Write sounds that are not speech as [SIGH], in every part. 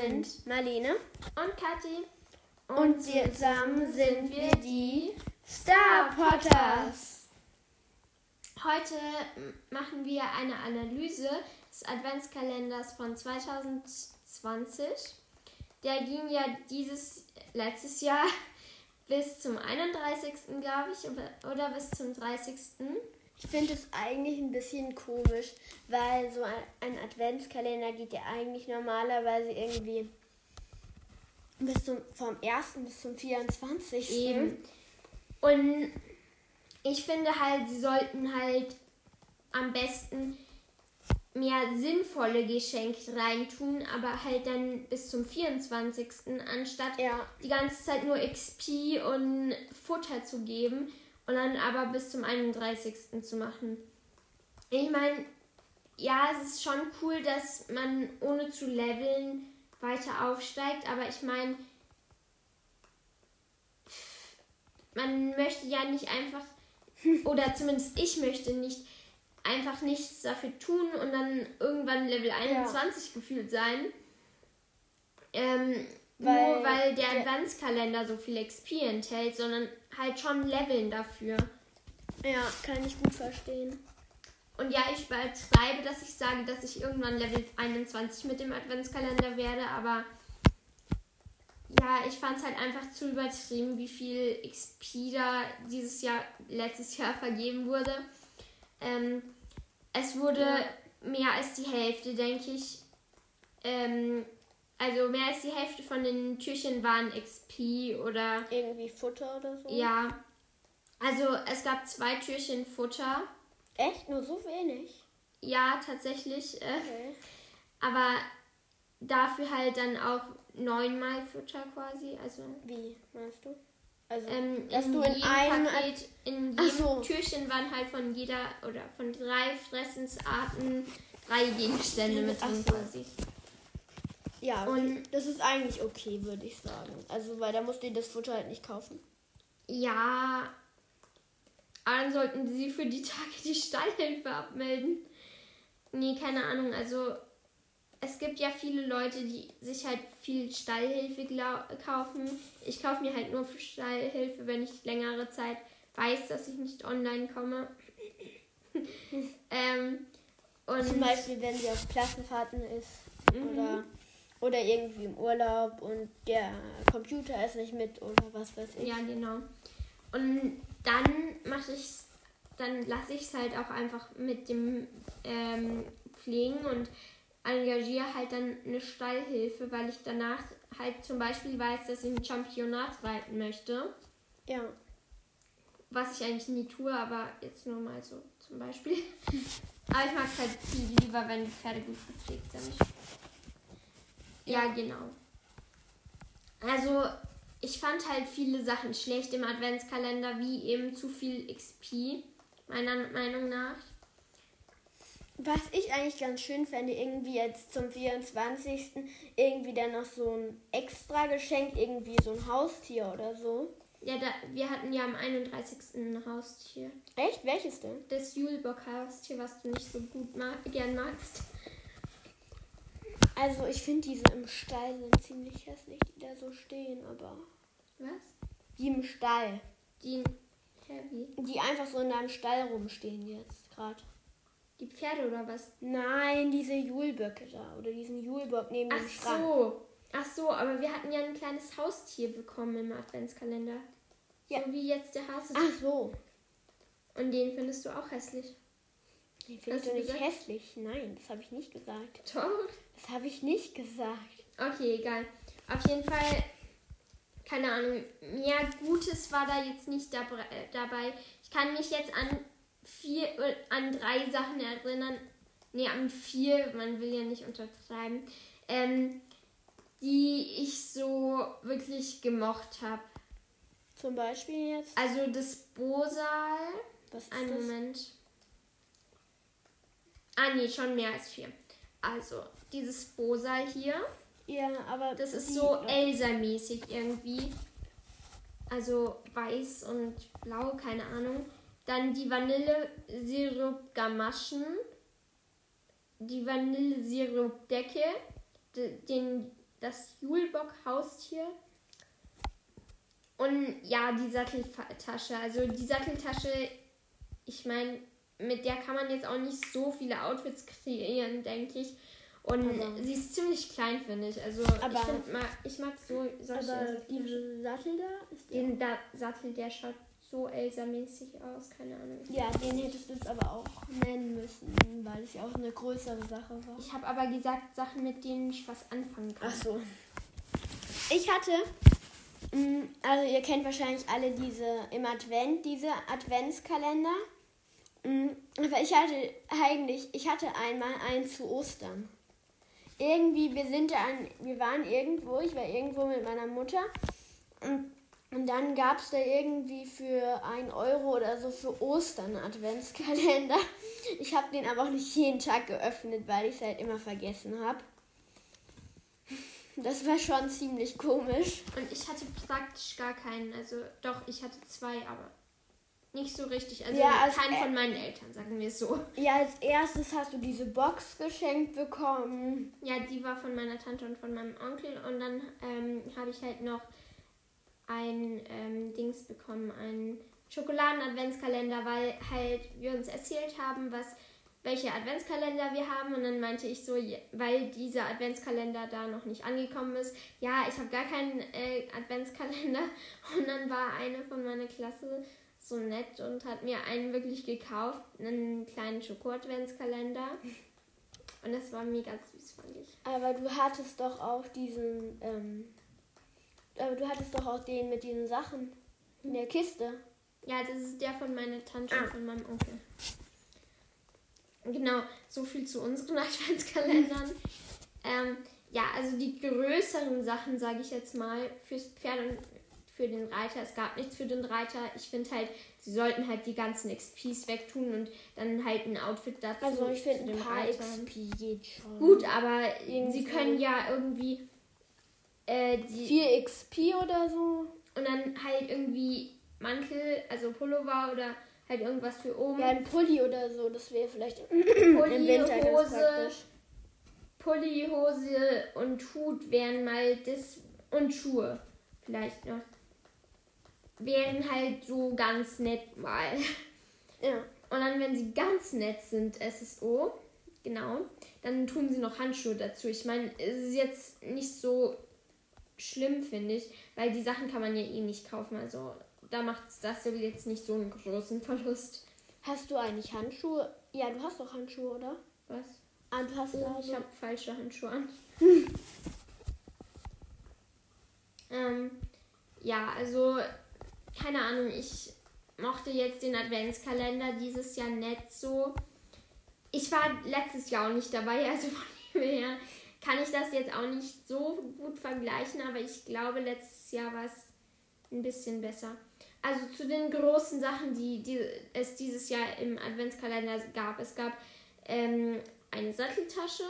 sind Marlene und Kathi. und zusammen sind wir die Star Potters. Heute machen wir eine Analyse des Adventskalenders von 2020. Der ging ja dieses letztes Jahr [LAUGHS] bis zum 31. glaube ich oder bis zum 30. Ich finde es eigentlich ein bisschen komisch, weil so ein- Adventskalender geht ja eigentlich normalerweise irgendwie bis zum, vom 1. bis zum 24. Eben. Und ich finde halt, sie sollten halt am besten mehr sinnvolle Geschenke reintun, aber halt dann bis zum 24. anstatt Ja. die ganze Zeit nur XP und Futter zu geben und dann aber bis zum 31. zu machen. Ich meine, ja, es ist schon cool, dass man ohne zu leveln weiter aufsteigt, aber ich meine, man möchte ja nicht einfach, oder zumindest ich möchte nicht einfach nichts dafür tun und dann irgendwann Level 21 gefühlt sein. Ähm, Weil nur weil der der- Adventskalender so viel XP enthält, sondern halt schon Leveln dafür. Ja, kann ich gut verstehen. Und ja, ich übertreibe, dass ich sage, dass ich irgendwann Level 21 mit dem Adventskalender werde, aber ja, ich fand es halt einfach zu übertrieben, wie viel XP da dieses Jahr, letztes Jahr vergeben wurde. Ähm, es wurde Ja. mehr als die Hälfte, denke ich. Ähm, also mehr als die Hälfte von den Türchen waren XP oder Irgendwie Futter oder so. ja. Also es gab zwei Türchen Futter. Echt? Nur so wenig? Ja, tatsächlich. Äh, Okay. Aber dafür halt dann auch neunmal Futter quasi. Also Wie, meinst du? Also, ähm, dass in du in jedem einem Paket, in jedem so. Türchen waren halt von jeder oder von drei Fressensarten drei Gegenstände mit drin so. quasi. Ja, und- das ist eigentlich okay, würde ich sagen. Also, weil da musst du das Futter halt nicht kaufen. Ja, aber dann sollten sie für die Tage die Stallhilfe abmelden. Nee, keine Ahnung. Also es gibt ja viele Leute, die sich halt viel Stallhilfe kaufen. Ich kaufe mir halt nur für Stallhilfe, wenn ich längere Zeit weiß, dass ich nicht online komme. [LAUGHS] ähm, und Zum Beispiel, wenn sie auf Klassenfahrten ist Mhm. oder, oder irgendwie im Urlaub und der Computer ist nicht mit oder was weiß ich. Ja, genau. Und dann mache ich dann lasse ich es halt auch einfach mit dem ähm, Pflegen und engagiere halt dann eine Stallhilfe, weil ich danach halt zum Beispiel weiß, dass ich ein Championat reiten möchte. Ja. Was ich eigentlich nie tue, aber jetzt nur mal so zum Beispiel. [LAUGHS] aber ich mag es halt viel lieber, wenn die Pferde gut gepflegt sind. Ja, genau. Also, ich fand halt viele Sachen schlecht im Adventskalender, wie eben zu viel XP, meiner Meinung nach. Was ich eigentlich ganz schön fände, irgendwie jetzt zum 24. irgendwie dann noch so ein extra Geschenk, irgendwie so ein Haustier oder so. Ja, da, wir hatten ja am 31. ein Haustier. Echt? Welches denn? Das Julebock-Haustier, was du nicht so gut ma gern magst. Also ich finde diese im Stall sind ziemlich hässlich, die da so stehen, aber Was? die im Stall. Die Heavy. Die einfach so in deinem Stall rumstehen jetzt gerade. Die Pferde oder was? Nein, diese Julböcke da oder diesen Julbock neben Ach dem Schrank. so. Ach so, aber wir hatten ja ein kleines Haustier bekommen im Adventskalender. Ja. So wie jetzt der Hase. Ach so. Und den findest du auch hässlich. Den findest du nicht gesagt? hässlich. Nein, das habe ich nicht gesagt. Doch. Das habe ich nicht gesagt. Okay, egal. Auf jeden Fall, keine Ahnung, mehr Gutes war da jetzt nicht dabei. äh, dabei. Ich kann mich jetzt an vier, äh, an drei Sachen erinnern. Nee, an vier, man will ja nicht untertreiben. Ähm, die ich so wirklich gemocht habe. Zum Beispiel jetzt. Also das Bosal. Was ist Einen das? Moment. Ah, nee, schon mehr als vier. Also, dieses Bosal hier. Ja, aber Das ist so Elsa-mäßig irgendwie. Also weiß und blau, keine Ahnung. Dann die Vanille-Sirup-Gamaschen. Die Vanille-Sirup-Decke. Den das Julbock-Haustier. Und ja, die Satteltasche. Also die Satteltasche, ich meine, mit der kann man jetzt auch nicht so viele Outfits kreieren, denke ich. Und aber sie ist ziemlich klein, finde ich. Also aber, ich, find, ich mag so solche Aber diese Sattel da ist Den da Sattel, der schaut so Elsa-mäßig aus, keine Ahnung. Ja, den hättest du jetzt aber auch nennen müssen, weil es ja auch eine größere Sache war. Ich habe aber gesagt, Sachen, mit denen ich was anfangen kann. Ach so. Ich hatte, mm, also ihr kennt wahrscheinlich alle diese im Advent, diese Adventskalender. Mm, aber ich hatte eigentlich, ich hatte einmal einen zu Ostern irgendwie, wir sind an, wir waren irgendwo, ich war irgendwo mit meiner Mutter und, und dann gab es da irgendwie für ein Euro oder so für Ostern Adventskalender. Ich habe den aber auch nicht jeden Tag geöffnet, weil ich es halt immer vergessen habe. Das war schon ziemlich komisch. Und ich hatte praktisch gar keinen. Also doch, ich hatte zwei, aber nicht so richtig. Also ja, als keinen von meinen Eltern, sagen wir es so. Ja, als erstes hast du diese Box geschenkt bekommen. Ja, die war von meiner Tante und von meinem Onkel. Und dann ähm, habe ich halt noch ein ähm, Dings bekommen, einen Schokoladen-Adventskalender, weil halt wir uns erzählt haben, was welche Adventskalender wir haben und dann meinte ich so, weil dieser Adventskalender da noch nicht angekommen ist, ja, ich habe gar keinen äh, Adventskalender [LAUGHS] und dann war eine von meiner Klasse so nett und hat mir einen wirklich gekauft, einen kleinen Schoko-Adventskalender. Und das war mega süß, fand ich. Aber du hattest doch auch diesen, ähm, aber du hattest doch auch den mit diesen Sachen in der Kiste. Ja, das ist der von meiner Tante ah. und von meinem Onkel. Genau, so viel zu unseren [LAUGHS] Adventskalendern. ähm, ja, also die größeren Sachen, sage ich jetzt mal, fürs Pferd und für den Reiter. Es gab nichts für den Reiter. Ich finde halt, sie sollten halt die ganzen XPs wegtun und dann halt ein Outfit dazu. Also ich finde ein paar Reiter. XP geht schon. Gut, aber irgendwie. sie können ja irgendwie äh, die 4 XP oder so. Und dann halt irgendwie Mantel, also Pullover oder halt irgendwas für oben. Ja, ein Pulli oder so, das wäre vielleicht Pulli, im Winter Hose, Pulli, Hose und Hut wären mal das und Schuhe vielleicht noch wären halt so ganz nett mal. Ja. Und dann, wenn sie ganz nett sind, SSO, genau, dann tun sie noch Handschuhe dazu. Ich meine, es ist jetzt nicht so schlimm, finde ich, weil die Sachen kann man ja eh nicht kaufen. Also da macht das jetzt nicht so einen großen Verlust. Hast du eigentlich Handschuhe? Ja, du hast doch Handschuhe, oder? Was? Ah, du hast oh, also... Ich habe falsche Handschuhe an. ähm, ja, also keine Ahnung, ich mochte jetzt den Adventskalender dieses Jahr nicht so. Ich war letztes Jahr auch nicht dabei, [LAUGHS] also von dem her kann ich das jetzt auch nicht so gut vergleichen, aber ich glaube, letztes Jahr war es ein bisschen besser. Also zu den großen Sachen, die, die es dieses Jahr im Adventskalender gab. Es gab ähm, eine Satteltasche,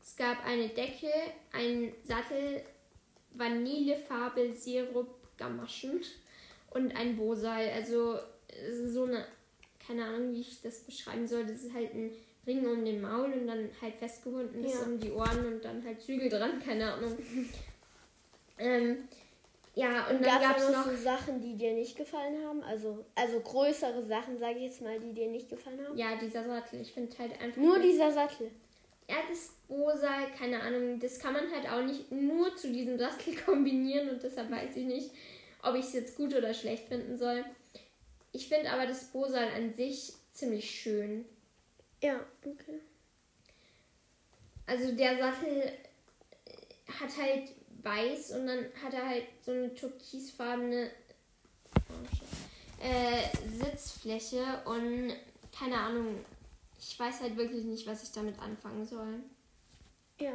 es gab eine Decke, ein Sattel, Vanillefarbe, Sirup, Gamaschen und ein Bosal. Also so eine, keine Ahnung, wie ich das beschreiben soll. Das ist halt ein Ring um den Maul und dann halt festgebunden ist ja. um die Ohren und dann halt Zügel dran, keine Ahnung. [LAUGHS] ähm, ja, und, und dann gab es noch so Sachen, die dir nicht gefallen haben. Also, also größere Sachen, sage ich jetzt mal, die dir nicht gefallen haben. Ja, dieser Sattel. Ich finde halt einfach. Nur dieser Sattel. Ja, das Bosal, keine Ahnung, das kann man halt auch nicht nur zu diesem Sattel [LAUGHS] kombinieren und deshalb weiß ich nicht, ob ich es jetzt gut oder schlecht finden soll. Ich finde aber das Bosal an sich ziemlich schön. Ja, okay. Also der Sattel hat halt weiß und dann hat er halt so eine türkisfarbene äh, Sitzfläche und keine Ahnung, ich weiß halt wirklich nicht, was ich damit anfangen soll. Ja.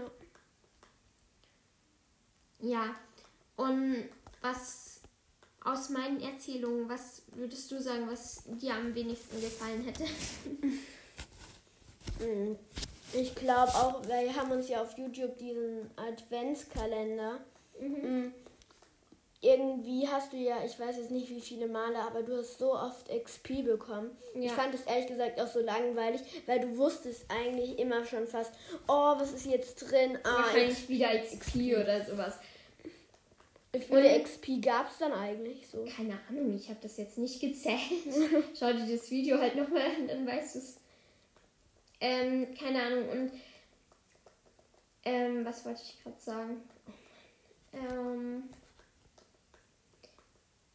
Ja. Und was aus meinen Erzählungen, was würdest du sagen, was dir am wenigsten gefallen hätte? [LAUGHS] Hm. Ich glaube auch, wir haben uns ja auf YouTube diesen Adventskalender. Mhm. Irgendwie hast du ja, ich weiß jetzt nicht wie viele Male, aber du hast so oft XP bekommen. Ja. Ich fand es ehrlich gesagt auch so langweilig, weil du wusstest eigentlich immer schon fast, oh, was ist jetzt drin? Ah, Wahrscheinlich wieder XP oder sowas. Wie viele XP gab es dann eigentlich so? Keine Ahnung, ich habe das jetzt nicht gezählt. [LAUGHS] Schau dir das Video halt nochmal an, dann weißt du es. Ähm, keine Ahnung. Und ähm, was wollte ich gerade sagen? Ähm,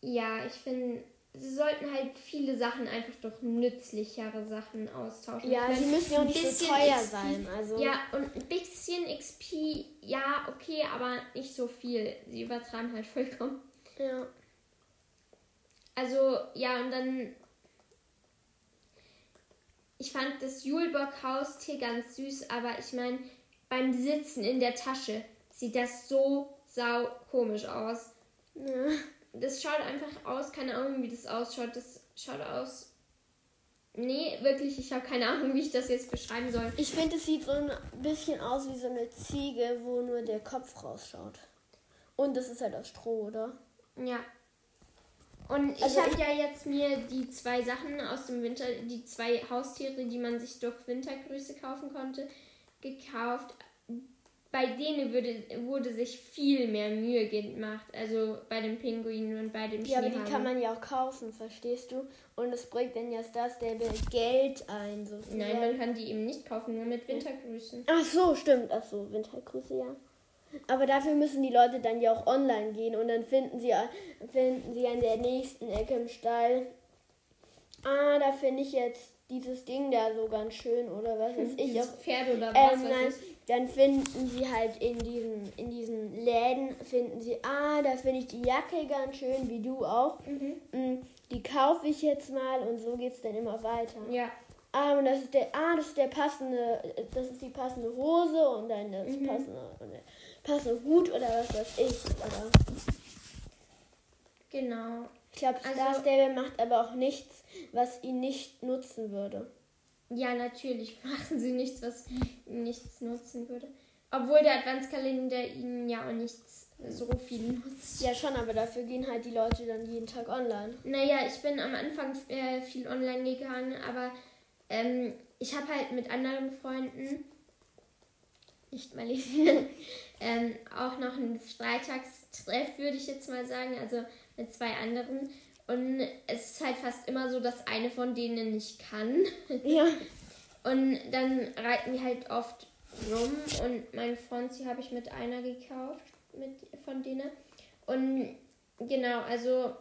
ja, ich finde, sie sollten halt viele Sachen einfach durch nützlichere Sachen austauschen. Ja, sie müssen ja auch nicht so bisschen teuer XP sein. Also Ja, und ein bisschen XP, ja, okay, aber nicht so viel. Sie übertreiben halt vollkommen. ja. Also, ja, und dann. Ich fand das Julebock-Haustier ganz süß, aber ich meine, beim Sitzen in der Tasche sieht das so sau komisch aus. ja. Das schaut einfach aus, keine Ahnung, wie das ausschaut. Das schaut aus. Nee, wirklich, ich habe keine Ahnung, wie ich das jetzt beschreiben soll. Ich finde, es sieht so ein bisschen aus wie so eine Ziege, wo nur der Kopf rausschaut. Und das ist halt aus Stroh, oder? Ja. Und ich Also habe ja jetzt mir die zwei Sachen aus dem Winter, die zwei Haustiere, die man sich durch Wintergrüße kaufen konnte, gekauft. Bei denen würde, wurde sich viel mehr Mühe gemacht. Also bei dem Pinguin und bei dem Ja, aber die kann man ja auch kaufen, verstehst du? Und es bringt dann ja das der Geld ein, sozusagen. Nein, man kann die eben nicht kaufen, nur mit Wintergrüßen. Ach so, stimmt. Ach so, Wintergrüße, ja. Aber dafür müssen die Leute dann ja auch online gehen und dann finden sie, finden sie an der nächsten Ecke im Stall. Ah, da finde ich jetzt dieses Ding da so ganz schön oder was weiß ich. Dieses Pferd oder was ähm, weiß nein, ich. Dann finden sie halt in diesen, in diesen Läden, finden sie, ah, da finde ich die Jacke ganz schön, wie du auch. Mhm. Mm, Die kaufe ich jetzt mal und so geht es dann immer weiter. Ja, Ah, und das ist der, ah, das ist der passende, das ist die passende Hose und dann das Mhm. passende, passende Hut oder was weiß ich. Oder genau. ich glaube, Also- Star Stable macht aber auch nichts, was ihn nicht nutzen würde. Ja, natürlich [LAUGHS] machen sie nichts, was nichts nutzen würde. Obwohl der Adventskalender ihnen ja auch nichts so viel nutzt. Ja, schon, aber dafür gehen halt die Leute dann jeden Tag online. Naja, ich bin am Anfang äh, viel online gegangen, aber ähm, ich habe halt mit anderen Freunden, nicht mal [LAUGHS] ähm, auch noch einen Freitagstreff, würde ich jetzt mal sagen, also mit zwei anderen. Und es ist halt fast immer so, dass eine von denen nicht kann. Ja. [LAUGHS] Und dann reiten wir halt oft rum und mein Franzi habe ich mit einer gekauft, mit von denen. Und genau, also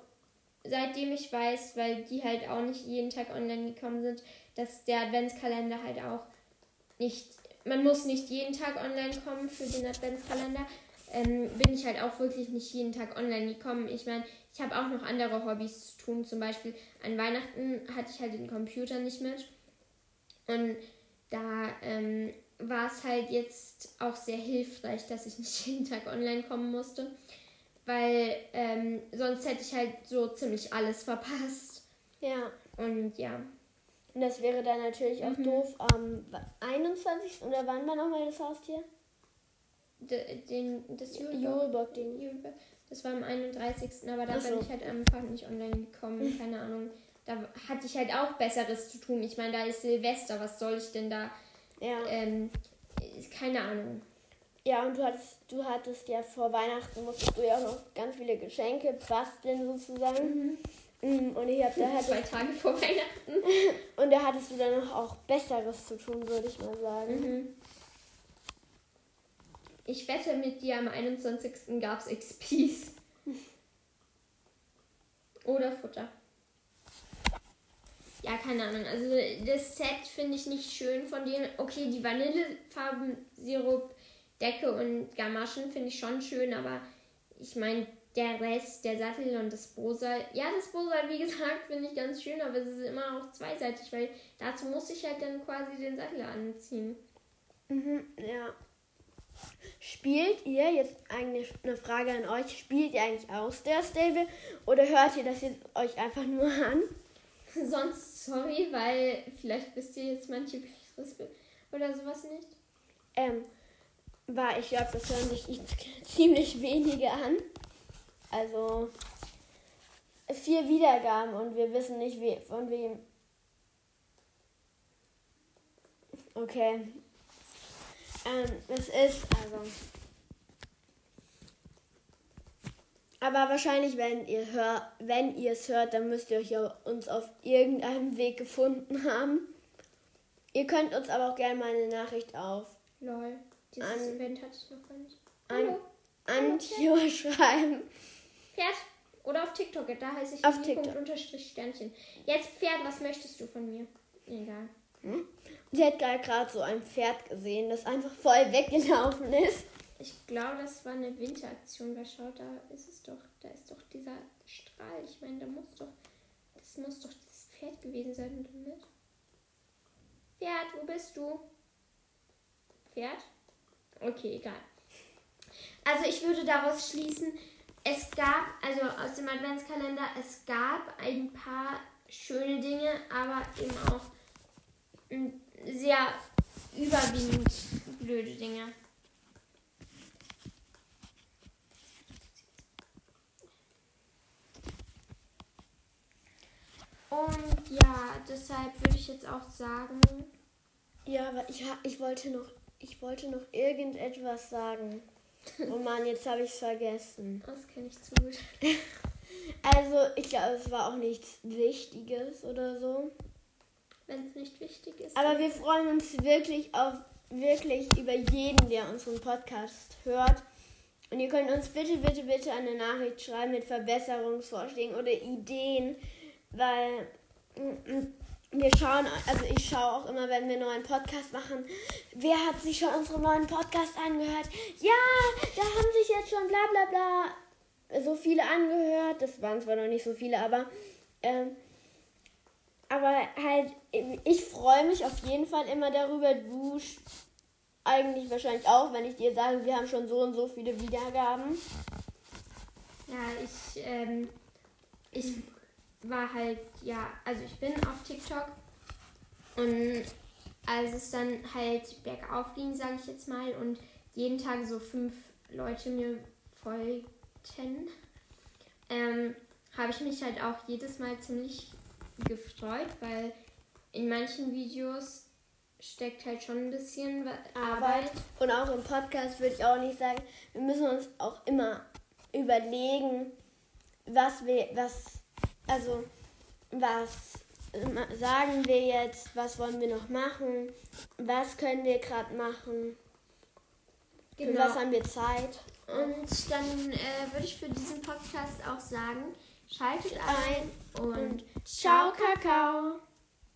seitdem ich weiß, weil die halt auch nicht jeden Tag online gekommen sind, dass der Adventskalender halt auch nicht, man muss nicht jeden Tag online kommen für den Adventskalender, ähm, bin ich halt auch wirklich nicht jeden Tag online gekommen. Ich meine, ich habe auch noch andere Hobbys zu tun. Zum Beispiel an Weihnachten hatte ich halt den Computer nicht mit. Und da ähm, war es halt jetzt auch sehr hilfreich, dass ich nicht [LAUGHS] jeden Tag online kommen musste. Weil ähm, sonst hätte ich halt so ziemlich alles verpasst. Ja. Und ja. Und das wäre dann natürlich auch Mhm. doof am 21. oder wann war nochmal das Haustier? De, den, das Julebock- Julebock-Ding. Julebock, Das war am 31. Aber da so. bin ich halt einfach nicht online gekommen. Keine Ahnung. Da hatte ich halt auch Besseres zu tun. Ich meine, da ist Silvester. Was soll ich denn da? Ja. Ähm, keine Ahnung. Ja, und du hattest, du hattest ja vor Weihnachten, musstest du ja auch noch ganz viele Geschenke basteln sozusagen. Mhm. Und ich hab, da Zwei hattest, Tage vor Weihnachten. [LAUGHS] und da hattest du dann noch auch Besseres zu tun, würde ich mal sagen. Mhm. Ich wette mit dir, am 21. gab es XPs. Oder Futter. Ja, keine Ahnung. Also das Set finde ich nicht schön von denen. Okay, die Vanillefarben, Sirup, Decke und Gamaschen finde ich schon schön, aber ich meine, der Rest, der Sattel und das Bosal. Ja, das Bosal, wie [LAUGHS] gesagt, finde ich ganz schön, aber es ist immer auch zweiseitig, weil dazu muss ich halt dann quasi den Sattel anziehen. Mhm, ja. Spielt ihr, jetzt eigentlich eine Frage an euch, spielt ihr eigentlich aus der Stable oder hört ihr das jetzt euch einfach nur an? [LAUGHS] Sonst sorry, weil vielleicht wisst ihr jetzt manche Begriffe oder sowas nicht. Ähm, war, ich glaube, das hören sich [LAUGHS] ziemlich wenige an. Also vier Wiedergaben und wir wissen nicht, wie, von wem. Okay. Ähm, es ist, also. Aber wahrscheinlich, wenn ihr hört, wenn ihr es hört, dann müsst ihr euch ja uns auf irgendeinem Weg gefunden haben. Ihr könnt uns aber auch gerne mal eine Nachricht auf Lol. Dieses An- Event hatte ich noch gar nicht. an Hallo. Antio [LAUGHS] schreiben. Pferd. Oder auf TikTok, da heiße ich Auf TikTok. Unterstrich Sternchen. Jetzt Pferd, was möchtest du von mir? Egal. Sie hat gerade so ein Pferd gesehen, das einfach voll weggelaufen ist. Ich glaube, das war eine Winteraktion, weil schau, da ist es doch, da ist doch dieser Strahl. Ich meine, da muss doch, das muss doch das Pferd gewesen sein, oder nicht? Pferd, wo bist du? Pferd? Okay, egal. Also ich würde daraus schließen, es gab, also aus dem Adventskalender, es gab ein paar schöne Dinge, aber eben auch sehr überwiegend blöde Dinge. Und ja, deshalb würde ich jetzt auch sagen, Ja, aber ich, ich wollte noch, ich wollte noch irgendetwas sagen. [LAUGHS] Oh Mann, jetzt habe ich es vergessen. das kenne ich zu gut. [LAUGHS] Also, ich glaube, es war auch nichts Wichtiges oder so. Wenn es nicht wichtig ist. Aber wir freuen uns wirklich auf wirklich über jeden, der unseren Podcast hört. Und ihr könnt uns bitte, bitte, bitte eine Nachricht schreiben mit Verbesserungsvorschlägen oder Ideen, weil mm, mm, wir schauen, also ich schaue auch immer, wenn wir einen neuen Podcast machen, wer hat sich schon unseren neuen Podcast angehört? Ja, da haben sich jetzt schon bla bla bla so viele angehört. Das waren zwar noch nicht so viele, aber ähm, aber halt, ich freue mich auf jeden Fall immer darüber. Du eigentlich wahrscheinlich auch, wenn ich dir sage, wir haben schon so und so viele Wiedergaben. Ja, ich, ähm, ich war halt, ja, also ich bin auf TikTok und als es dann halt bergauf ging, sage ich jetzt mal, und jeden Tag so fünf Leute mir folgten, ähm, habe ich mich halt auch jedes Mal ziemlich gefreut, weil in manchen Videos steckt halt schon ein bisschen Arbeit. Und auch im Podcast würde ich auch nicht sagen, wir müssen uns auch immer überlegen, was wir, was, also, was ähm, sagen wir jetzt, was wollen wir noch machen, was können wir gerade machen, für Genau. was haben wir Zeit. Und dann äh, würde ich für diesen Podcast auch sagen, schaltet ein und Ciao, Kakao.